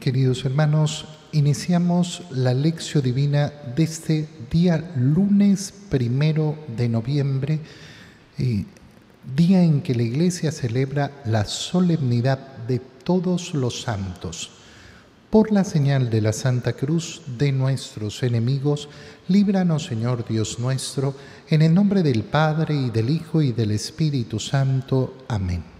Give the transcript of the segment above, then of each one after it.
Queridos hermanos, iniciamos la lección divina de este día lunes primero de noviembre, día en que la Iglesia celebra la solemnidad de todos los santos. Por la señal de la Santa Cruz de nuestros enemigos, líbranos Señor Dios nuestro, en el nombre del Padre y del Hijo y del Espíritu Santo. Amén.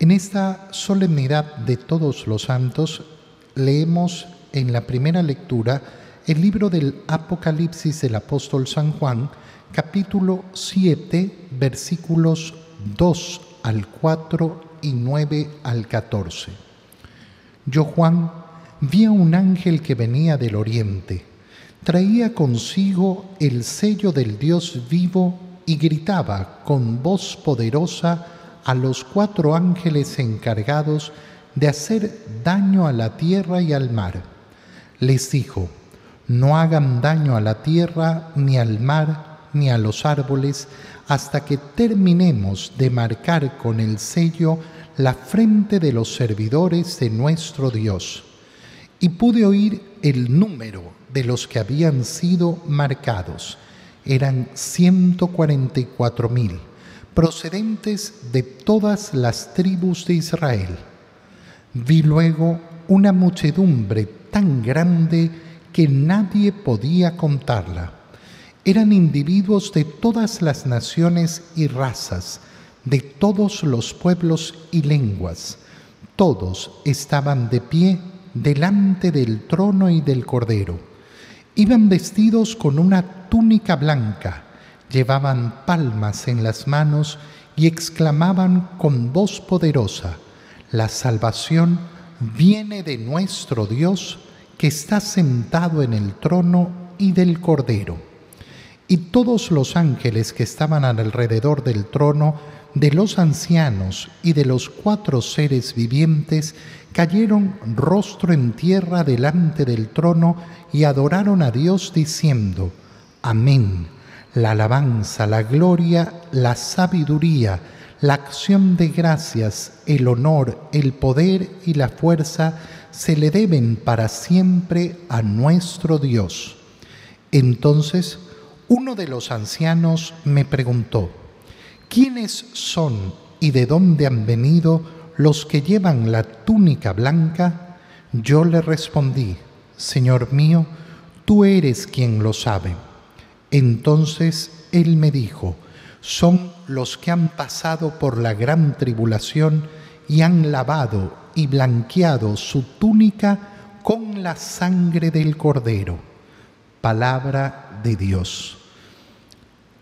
En esta solemnidad de todos los santos, leemos en la primera lectura el libro del Apocalipsis del apóstol San Juan, capítulo 7, versículos 2 al 4 y 9 al 14. Yo, Juan, vi a un ángel que venía del oriente. Traía consigo el sello del Dios vivo y gritaba con voz poderosa a los cuatro ángeles encargados de hacer daño a la tierra y al mar. Les dijo, no hagan daño a la tierra, ni al mar, ni a los árboles, hasta que terminemos de marcar con el sello la frente de los servidores de nuestro Dios. Y pude oír el número de los que habían sido marcados. Eran 144 mil, procedentes de todas las tribus de Israel. Vi luego una muchedumbre tan grande que nadie podía contarla. Eran individuos de todas las naciones y razas, de todos los pueblos y lenguas. Todos estaban de pie delante del trono y del cordero. Iban vestidos con una túnica blanca, llevaban palmas en las manos y exclamaban con voz poderosa, la salvación viene de nuestro Dios que está sentado en el trono y del Cordero. Y todos los ángeles que estaban alrededor del trono, de los ancianos y de los cuatro seres vivientes, cayeron rostro en tierra delante del trono y adoraron a Dios diciendo, Amén. La alabanza, la gloria, la sabiduría, la acción de gracias, el honor, el poder y la fuerza se le deben para siempre a nuestro Dios. Entonces uno de los ancianos me preguntó, ¿quiénes son y de dónde han venido los que llevan la túnica blanca? Yo le respondí, Señor mío, tú eres quien lo sabe. Entonces él me dijo, son los que han pasado por la gran tribulación y han lavado y blanqueado su túnica con la sangre del cordero. Palabra de Dios.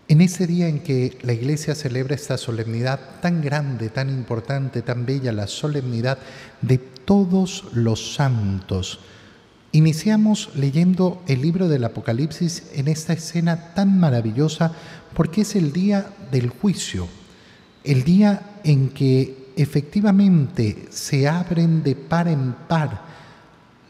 En ese día en que la iglesia celebra esta solemnidad tan grande, tan importante, tan bella, la solemnidad de todos los santos, Iniciamos leyendo el libro del Apocalipsis en esta escena tan maravillosa porque es el día del juicio, el día en que efectivamente se abren de par en par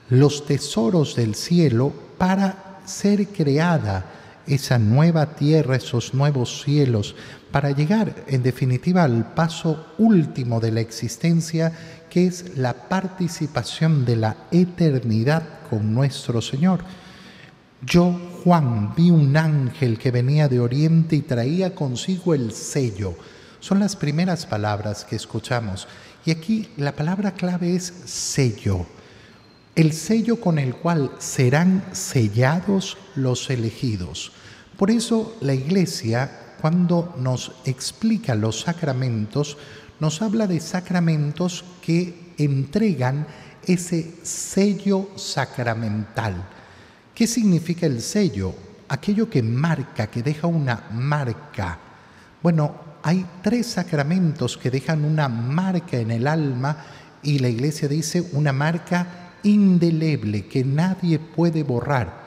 los tesoros del cielo para ser creada esa nueva tierra, esos nuevos cielos, para llegar en definitiva al paso último de la existencia, que es la participación de la eternidad con nuestro Señor. Yo, Juan, vi un ángel que venía de oriente y traía consigo el sello. Son las primeras palabras que escuchamos. Y aquí la palabra clave es sello. El sello con el cual serán sellados los elegidos. Por eso la iglesia, cuando nos explica los sacramentos, nos habla de sacramentos que entregan ese sello sacramental. ¿Qué significa el sello? Aquello que marca, que deja una marca. Bueno, hay tres sacramentos que dejan una marca en el alma y la iglesia dice una marca indeleble que nadie puede borrar.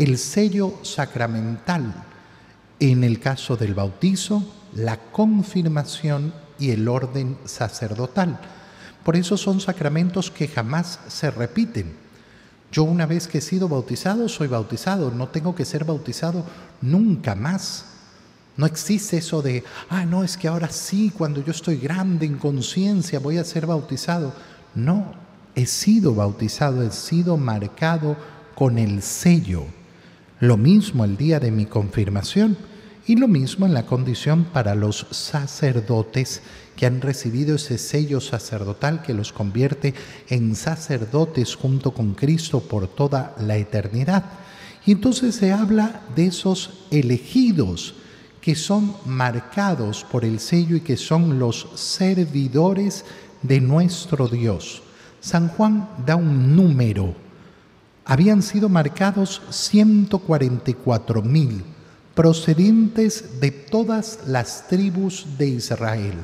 El sello sacramental, en el caso del bautizo, la confirmación y el orden sacerdotal. Por eso son sacramentos que jamás se repiten. Yo una vez que he sido bautizado, soy bautizado, no tengo que ser bautizado nunca más. No existe eso de, ah, no, es que ahora sí, cuando yo estoy grande en conciencia, voy a ser bautizado. No, he sido bautizado, he sido marcado con el sello. Lo mismo el día de mi confirmación y lo mismo en la condición para los sacerdotes que han recibido ese sello sacerdotal que los convierte en sacerdotes junto con Cristo por toda la eternidad. Y entonces se habla de esos elegidos que son marcados por el sello y que son los servidores de nuestro Dios. San Juan da un número. Habían sido marcados 144 mil procedentes de todas las tribus de Israel.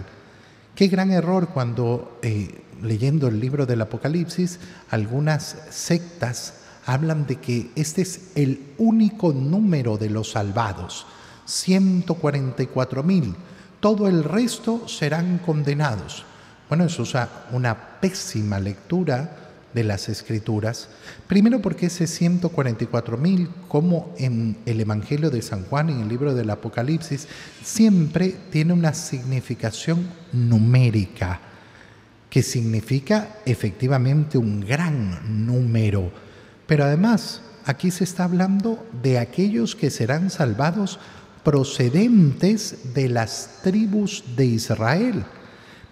Qué gran error cuando eh, leyendo el libro del Apocalipsis algunas sectas hablan de que este es el único número de los salvados, 144 mil. Todo el resto serán condenados. Bueno, eso es una pésima lectura de las Escrituras. Primero porque ese 144 mil, como en el Evangelio de San Juan, en el libro del Apocalipsis, siempre tiene una significación numérica, que significa efectivamente un gran número. Pero además, aquí se está hablando de aquellos que serán salvados procedentes de las tribus de Israel.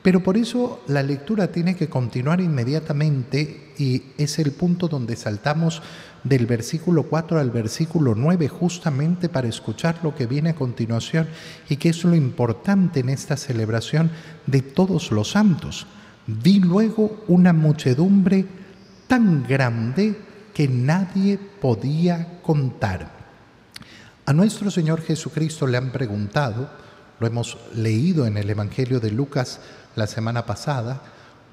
Pero por eso la lectura tiene que continuar inmediatamente y es el punto donde saltamos del versículo 4 al versículo 9 justamente para escuchar lo que viene a continuación y que es lo importante en esta celebración de todos los santos. Vi luego una muchedumbre tan grande que nadie podía contar. A nuestro Señor Jesucristo le han preguntado, lo hemos leído en el Evangelio de Lucas, la semana pasada,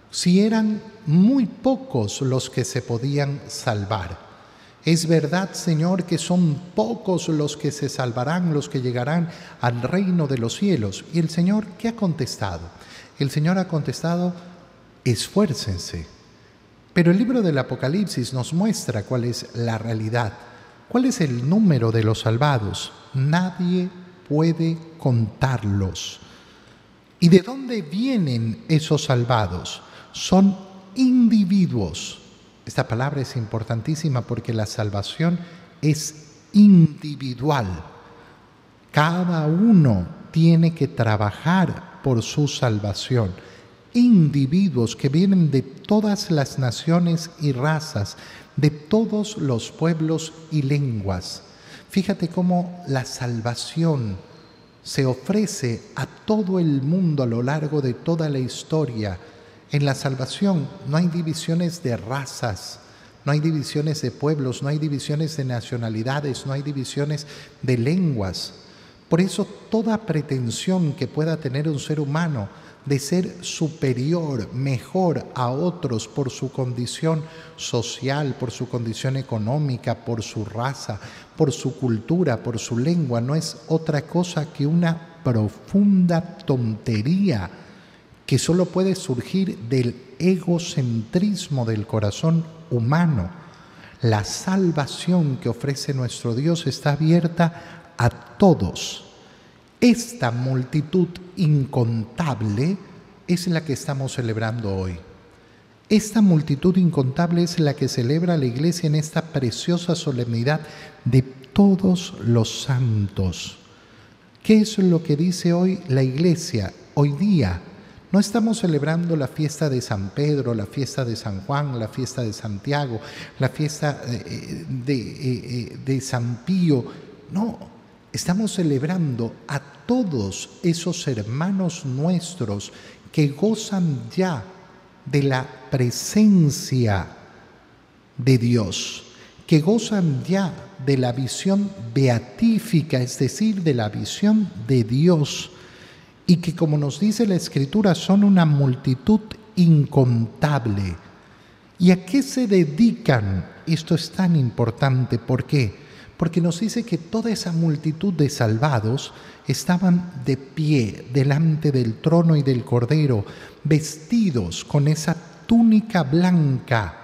si eran muy pocos los que se podían salvar. Es verdad, Señor, que son pocos los que se salvarán, los que llegarán al reino de los cielos. ¿Y el Señor qué ha contestado? El Señor ha contestado, esfuércense. Pero el libro del Apocalipsis nos muestra cuál es la realidad, cuál es el número de los salvados. Nadie puede contarlos. ¿Y de dónde vienen esos salvados? Son individuos. Esta palabra es importantísima porque la salvación es individual. Cada uno tiene que trabajar por su salvación. Individuos que vienen de todas las naciones y razas, de todos los pueblos y lenguas. Fíjate cómo la salvación se ofrece a todo el mundo a lo largo de toda la historia. En la salvación no hay divisiones de razas, no hay divisiones de pueblos, no hay divisiones de nacionalidades, no hay divisiones de lenguas. Por eso toda pretensión que pueda tener un ser humano de ser superior, mejor a otros por su condición social, por su condición económica, por su raza, por su cultura, por su lengua, no es otra cosa que una profunda tontería que solo puede surgir del egocentrismo del corazón humano. La salvación que ofrece nuestro Dios está abierta a todos esta multitud incontable es la que estamos celebrando hoy. Esta multitud incontable es la que celebra la iglesia en esta preciosa solemnidad de todos los santos. ¿Qué es lo que dice hoy la iglesia? Hoy día no estamos celebrando la fiesta de San Pedro, la fiesta de San Juan, la fiesta de Santiago, la fiesta eh, eh, de, eh, de San Pío. No, Estamos celebrando a todos esos hermanos nuestros que gozan ya de la presencia de Dios, que gozan ya de la visión beatífica, es decir, de la visión de Dios, y que como nos dice la Escritura son una multitud incontable. ¿Y a qué se dedican? Esto es tan importante. ¿Por qué? Porque nos dice que toda esa multitud de salvados estaban de pie delante del trono y del cordero, vestidos con esa túnica blanca,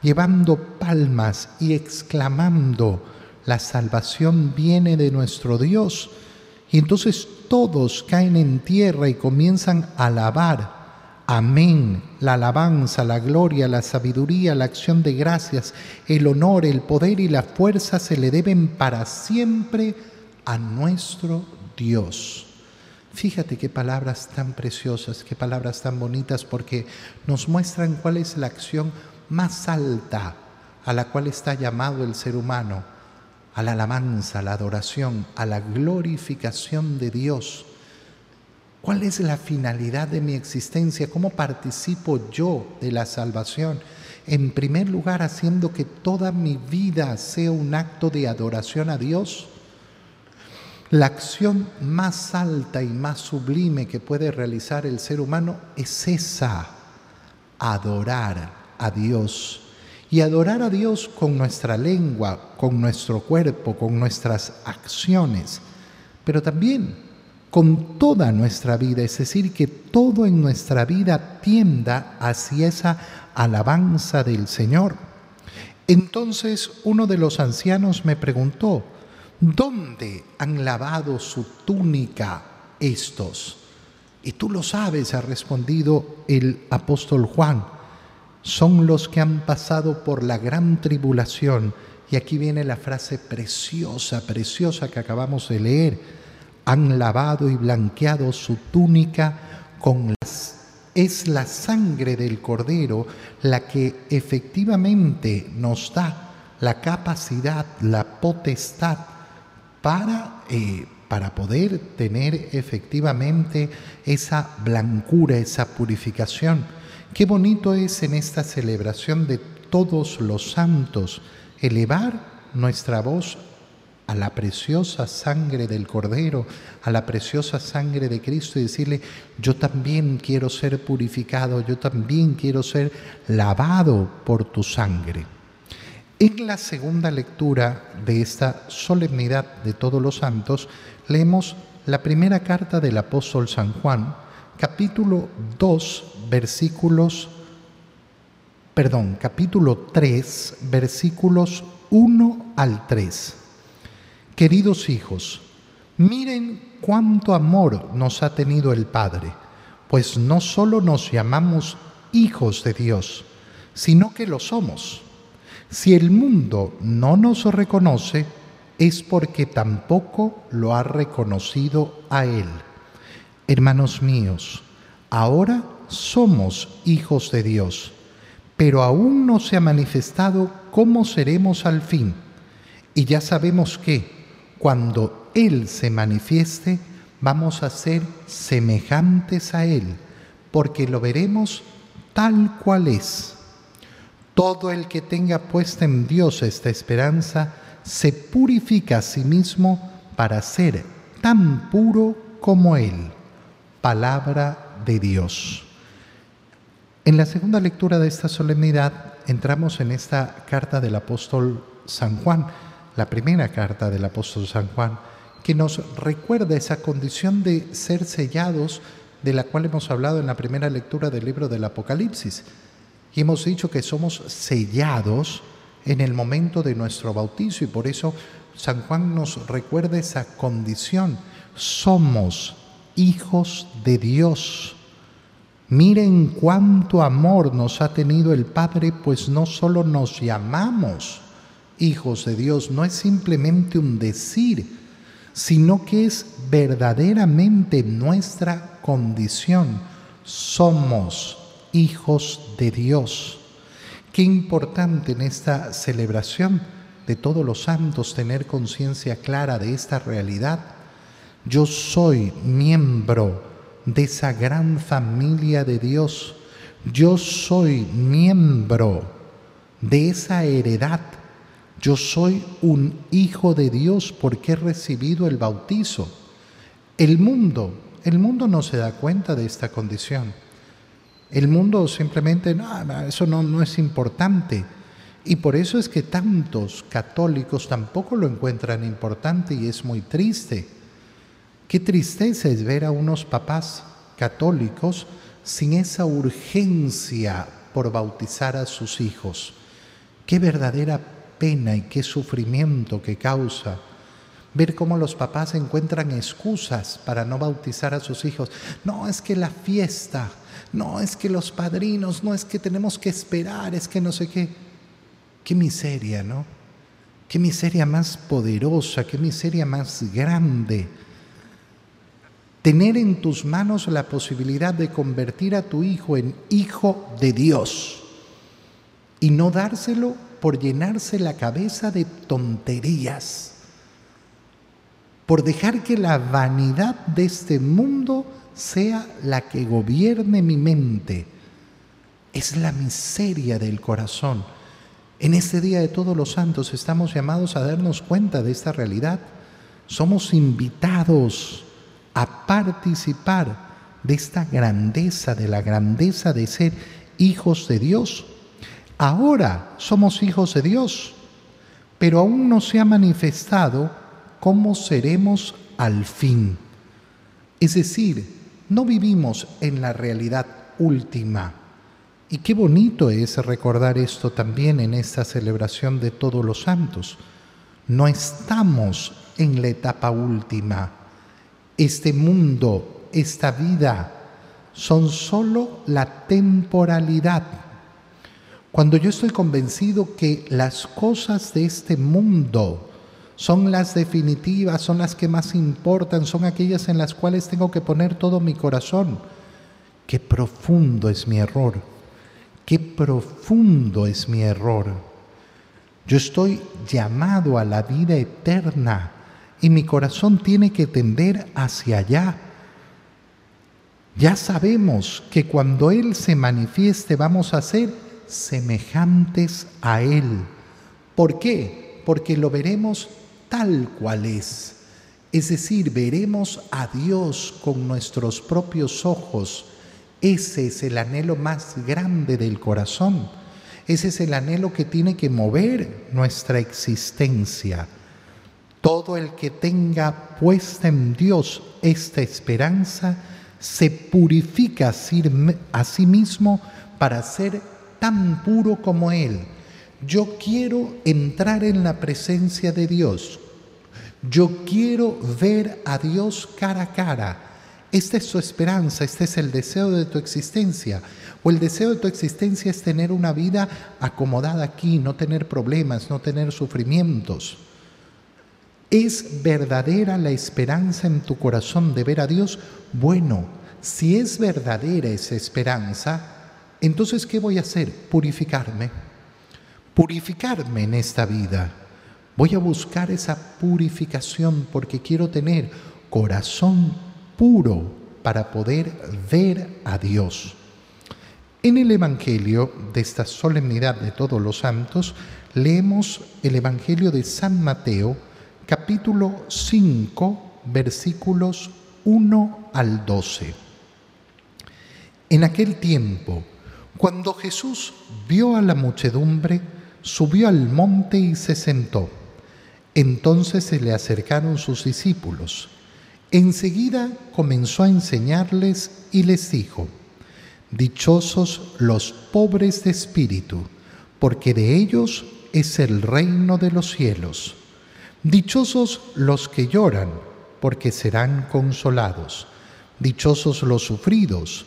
llevando palmas y exclamando, la salvación viene de nuestro Dios. Y entonces todos caen en tierra y comienzan a alabar Amén. La alabanza, la gloria, la sabiduría, la acción de gracias, el honor, el poder y la fuerza se le deben para siempre a nuestro Dios. Fíjate qué palabras tan preciosas, qué palabras tan bonitas, porque nos muestran cuál es la acción más alta a la cual está llamado el ser humano, a la alabanza, a la adoración, a la glorificación de Dios. ¿Cuál es la finalidad de mi existencia? ¿Cómo participo yo de la salvación? En primer lugar, haciendo que toda mi vida sea un acto de adoración a Dios. La acción más alta y más sublime que puede realizar el ser humano es esa, adorar a Dios. Y adorar a Dios con nuestra lengua, con nuestro cuerpo, con nuestras acciones, pero también con toda nuestra vida, es decir, que todo en nuestra vida tienda hacia esa alabanza del Señor. Entonces uno de los ancianos me preguntó, ¿dónde han lavado su túnica estos? Y tú lo sabes, ha respondido el apóstol Juan, son los que han pasado por la gran tribulación. Y aquí viene la frase preciosa, preciosa que acabamos de leer han lavado y blanqueado su túnica con las... Es la sangre del cordero la que efectivamente nos da la capacidad, la potestad para, eh, para poder tener efectivamente esa blancura, esa purificación. Qué bonito es en esta celebración de todos los santos elevar nuestra voz a la preciosa sangre del Cordero, a la preciosa sangre de Cristo y decirle, yo también quiero ser purificado, yo también quiero ser lavado por tu sangre. En la segunda lectura de esta solemnidad de todos los santos, leemos la primera carta del apóstol San Juan, capítulo 2, versículos, perdón, capítulo 3, versículos 1 al 3. Queridos hijos, miren cuánto amor nos ha tenido el Padre, pues no solo nos llamamos hijos de Dios, sino que lo somos. Si el mundo no nos reconoce, es porque tampoco lo ha reconocido a Él. Hermanos míos, ahora somos hijos de Dios, pero aún no se ha manifestado cómo seremos al fin. Y ya sabemos que, cuando Él se manifieste, vamos a ser semejantes a Él, porque lo veremos tal cual es. Todo el que tenga puesta en Dios esta esperanza se purifica a sí mismo para ser tan puro como Él. Palabra de Dios. En la segunda lectura de esta solemnidad entramos en esta carta del apóstol San Juan la primera carta del apóstol San Juan, que nos recuerda esa condición de ser sellados de la cual hemos hablado en la primera lectura del libro del Apocalipsis. Y hemos dicho que somos sellados en el momento de nuestro bautizo y por eso San Juan nos recuerda esa condición. Somos hijos de Dios. Miren cuánto amor nos ha tenido el Padre, pues no solo nos llamamos hijos de Dios no es simplemente un decir, sino que es verdaderamente nuestra condición. Somos hijos de Dios. Qué importante en esta celebración de todos los santos tener conciencia clara de esta realidad. Yo soy miembro de esa gran familia de Dios. Yo soy miembro de esa heredad yo soy un hijo de Dios porque he recibido el bautizo. El mundo, el mundo no se da cuenta de esta condición. El mundo simplemente, no, eso no, no es importante. Y por eso es que tantos católicos tampoco lo encuentran importante y es muy triste. Qué tristeza es ver a unos papás católicos sin esa urgencia por bautizar a sus hijos. Qué verdadera pena y qué sufrimiento que causa ver cómo los papás encuentran excusas para no bautizar a sus hijos. No, es que la fiesta, no, es que los padrinos, no, es que tenemos que esperar, es que no sé qué. Qué miseria, ¿no? Qué miseria más poderosa, qué miseria más grande. Tener en tus manos la posibilidad de convertir a tu hijo en hijo de Dios y no dárselo por llenarse la cabeza de tonterías, por dejar que la vanidad de este mundo sea la que gobierne mi mente. Es la miseria del corazón en este Día de Todos los Santos estamos llamados a darnos cuenta de esta realidad. Somos invitados a participar de esta grandeza, de la grandeza de ser hijos de Dios. Ahora somos hijos de Dios, pero aún no se ha manifestado cómo seremos al fin. Es decir, no vivimos en la realidad última y qué bonito es recordar esto también en esta celebración de todos los santos. No estamos en la etapa última. Este mundo, esta vida, son solo la temporalidad. Cuando yo estoy convencido que las cosas de este mundo son las definitivas, son las que más importan, son aquellas en las cuales tengo que poner todo mi corazón, qué profundo es mi error Qué profundo es mi error. Yo estoy llamado a la vida eterna y mi corazón tiene que tender hacia allá. Ya sabemos que cuando Él se manifieste vamos a ser semejantes a Él. ¿Por qué? Porque lo veremos tal cual es. Es decir, veremos a Dios con nuestros propios ojos ese es el anhelo más grande del corazón. Ese es el anhelo que tiene que mover nuestra existencia. Todo el que tenga puesta en Dios esta esperanza se purifica a sí mismo para ser tan puro como Él. Yo quiero entrar en la presencia de Dios. Yo quiero ver a Dios cara a cara esta es su esperanza, este es el deseo de tu existencia. O el deseo de tu existencia es tener una vida acomodada aquí, no tener problemas, no tener sufrimientos. ¿Es verdadera la esperanza en tu corazón de ver a Dios? Bueno, si es verdadera esa esperanza, entonces ¿qué voy a hacer? Purificarme. Purificarme en esta vida. Voy a buscar esa purificación porque quiero tener corazón puro para poder ver a Dios. En el Evangelio de esta solemnidad de todos los santos, leemos el Evangelio de San Mateo, capítulo 5, versículos 1 al 12. En aquel tiempo, cuando Jesús vio a la muchedumbre, subió al monte y se sentó. Entonces se le acercaron sus discípulos Enseguida comenzó a enseñarles y les dijo, Dichosos los pobres de espíritu, porque de ellos es el reino de los cielos. Dichosos los que lloran, porque serán consolados. Dichosos los sufridos,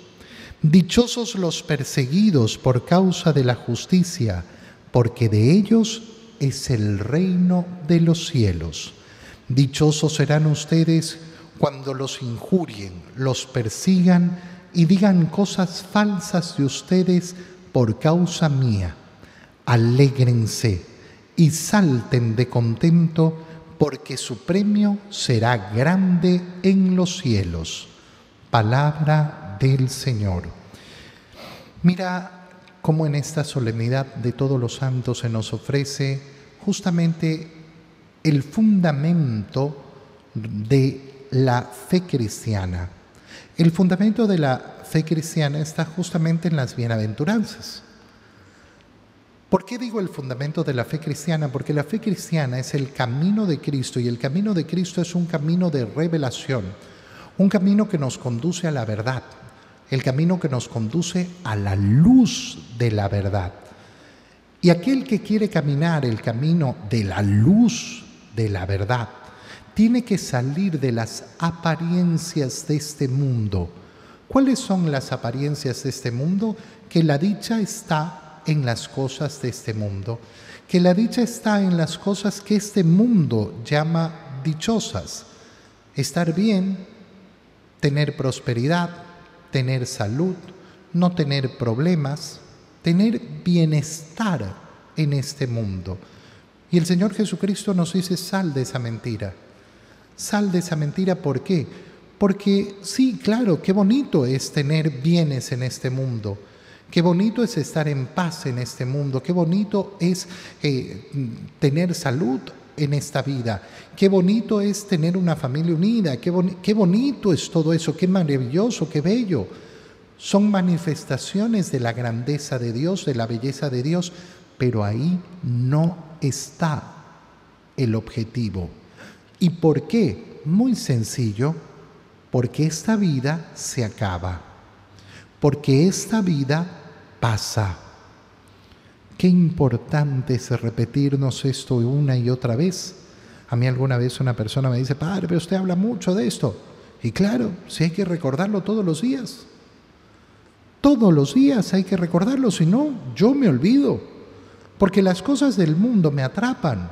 Dichosos los perseguidos por causa de la justicia, porque de ellos es el reino de los cielos. Dichosos serán ustedes cuando los injurien, los persigan y digan cosas falsas de ustedes por causa mía. alégrense y salten de contento, porque su premio será grande en los cielos. Palabra del Señor. Mira cómo en esta solemnidad de todos los santos se nos ofrece justamente el fundamento de la fe cristiana. El fundamento de la fe cristiana está justamente en las bienaventuranzas. ¿Por qué digo el fundamento de la fe cristiana? Porque la fe cristiana es el camino de Cristo y el camino de Cristo es un camino de revelación, un camino que nos conduce a la verdad, el camino que nos conduce a la luz de la verdad. Y aquel que quiere caminar el camino de la luz de la verdad, tiene que salir de las apariencias de este mundo. ¿Cuáles son las apariencias de este mundo? Que la dicha está en las cosas de este mundo, que la dicha está en las cosas que este mundo llama dichosas. Estar bien, tener prosperidad, tener salud, no tener problemas, tener bienestar en este mundo. Y el Señor Jesucristo nos dice, sal de esa mentira. Sal de esa mentira, ¿por qué? Porque sí, claro, qué bonito es tener bienes en este mundo Qué bonito es estar en paz en este mundo, qué bonito es eh, tener salud en esta vida, qué bonito es tener una familia unida, qué, bonito es todo eso, qué maravilloso, qué bello. Son manifestaciones de la grandeza de Dios, de la belleza de Dios, pero ahí no está el objetivo. ¿Y por qué? Muy sencillo, porque esta vida se acaba, porque esta vida pasa. Qué importante es repetirnos esto una y otra vez. A mí alguna vez una persona me dice, padre, pero usted habla mucho de esto. Y claro, si hay que recordarlo todos los días. Todos los días hay que recordarlo, si no, yo me olvido. Porque las cosas del mundo me atrapan.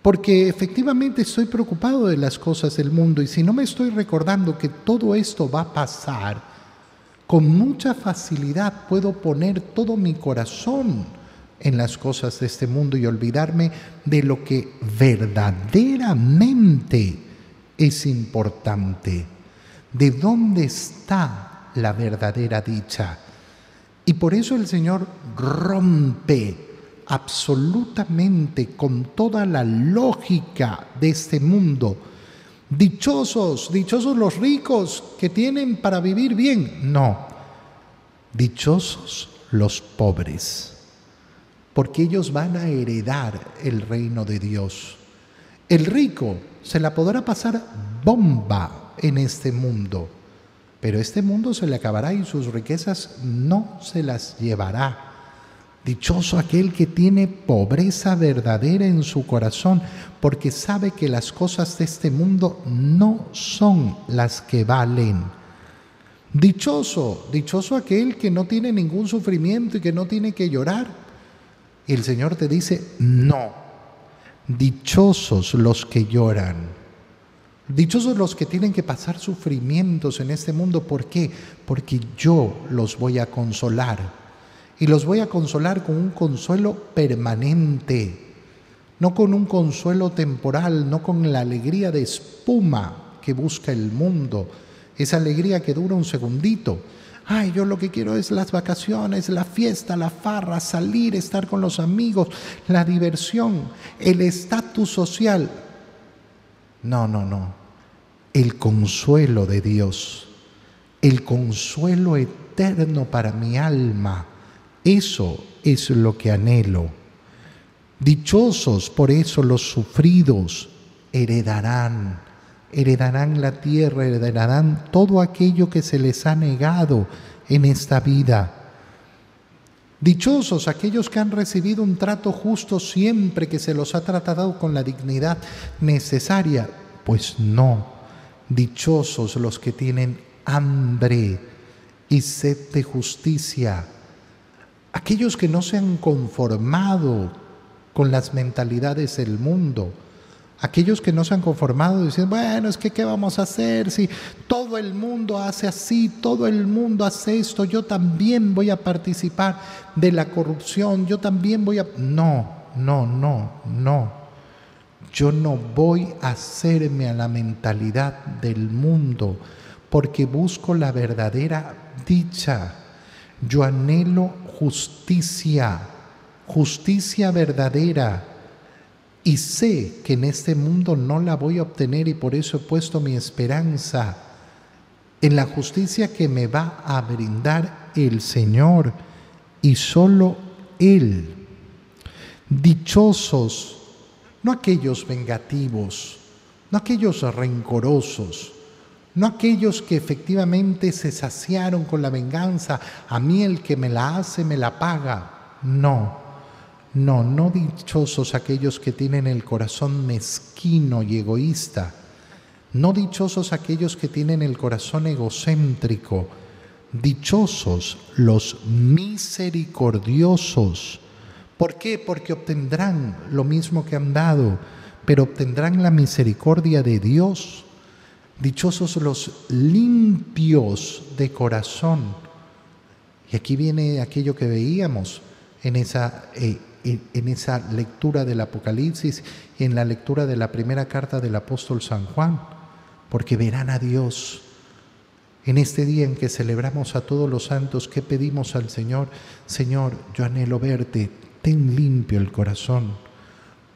Porque efectivamente estoy preocupado de las cosas del mundo y si no me estoy recordando que todo esto va a pasar, con mucha facilidad puedo poner todo mi corazón en las cosas de este mundo y olvidarme de lo que verdaderamente es importante. ¿De dónde está la verdadera dicha? Y por eso el Señor rompe absolutamente con toda la lógica de este mundo Dichosos, dichosos los ricos que tienen para vivir bien. No, dichosos los pobres, porque ellos van a heredar el reino de Dios. El rico se la podrá pasar bomba en este mundo, pero este mundo se le acabará y sus riquezas no se las llevará. Dichoso aquel que tiene pobreza verdadera en su corazón, porque sabe que las cosas de este mundo no son las que valen. Dichoso, dichoso aquel que no tiene ningún sufrimiento y que no tiene que llorar. Y el Señor te dice, no, dichosos los que lloran. Dichosos los que tienen que pasar sufrimientos en este mundo. ¿Por qué? Porque yo los voy a consolar y los voy a consolar con un consuelo permanente, no con un consuelo temporal, no con la alegría de espuma que busca el mundo, esa alegría que dura un segundito. Ay, yo lo que quiero es las vacaciones, la fiesta, la farra, salir, estar con los amigos, la diversión, el estatus social. No, no, no. El consuelo de Dios, el consuelo eterno para mi alma eso es lo que anhelo. Dichosos por eso los sufridos heredarán, heredarán la tierra, heredarán todo aquello que se les ha negado en esta vida. Dichosos aquellos que han recibido un trato justo siempre que se los ha tratado con la dignidad necesaria. Pues no, dichosos los que tienen hambre y sed de justicia aquellos que no se han conformado con las mentalidades del mundo, Aquellos que no se han conformado dicen, bueno, es que ¿qué vamos a hacer? Si todo el mundo hace así, todo el mundo hace esto, yo también voy a participar de la corrupción, yo también voy a... No, no, no, no. Yo no voy a hacerme a la mentalidad del mundo porque busco la verdadera dicha. Yo anhelo justicia, justicia verdadera y sé que en este mundo no la voy a obtener y por eso he puesto mi esperanza en la justicia que me va a brindar el Señor y solo Él. Dichosos, no aquellos vengativos, no aquellos rencorosos, no aquellos que efectivamente se saciaron con la venganza, a mí el que me la hace me la paga. No, no, no dichosos aquellos que tienen el corazón mezquino y egoísta. No dichosos aquellos que tienen el corazón egocéntrico. Dichosos los misericordiosos. ¿Por qué? Porque obtendrán lo mismo que han dado, pero obtendrán la misericordia de Dios. Dichosos los limpios de corazón. Y aquí viene aquello que veíamos en esa eh, en, esa lectura del Apocalipsis y en la lectura de la primera carta del apóstol San Juan, porque verán a Dios. En este día en que celebramos a todos los santos, ¿qué pedimos al Señor? Señor, yo anhelo verte, ten limpio el corazón,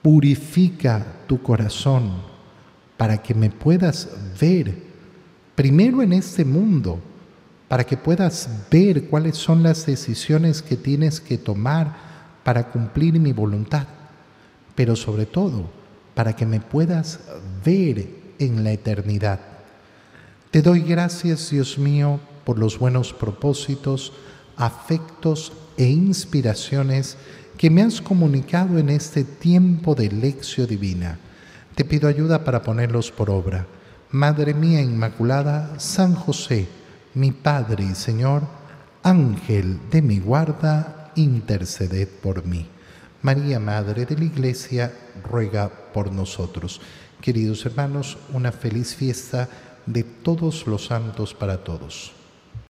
purifica tu corazón para que me puedas ver, primero en este mundo, para que puedas ver cuáles son las decisiones que tienes que tomar para cumplir mi voluntad, pero sobre todo para que me puedas ver en la eternidad. Te doy gracias, Dios mío, por los buenos propósitos, afectos e inspiraciones que me has comunicado en este tiempo de lección divina. Te pido ayuda para ponerlos por obra. Madre mía Inmaculada, San José, mi Padre y Señor, Ángel de mi guarda, interceded por mí. María, Madre de la Iglesia, ruega por nosotros. Queridos hermanos, una feliz fiesta de todos los santos para todos.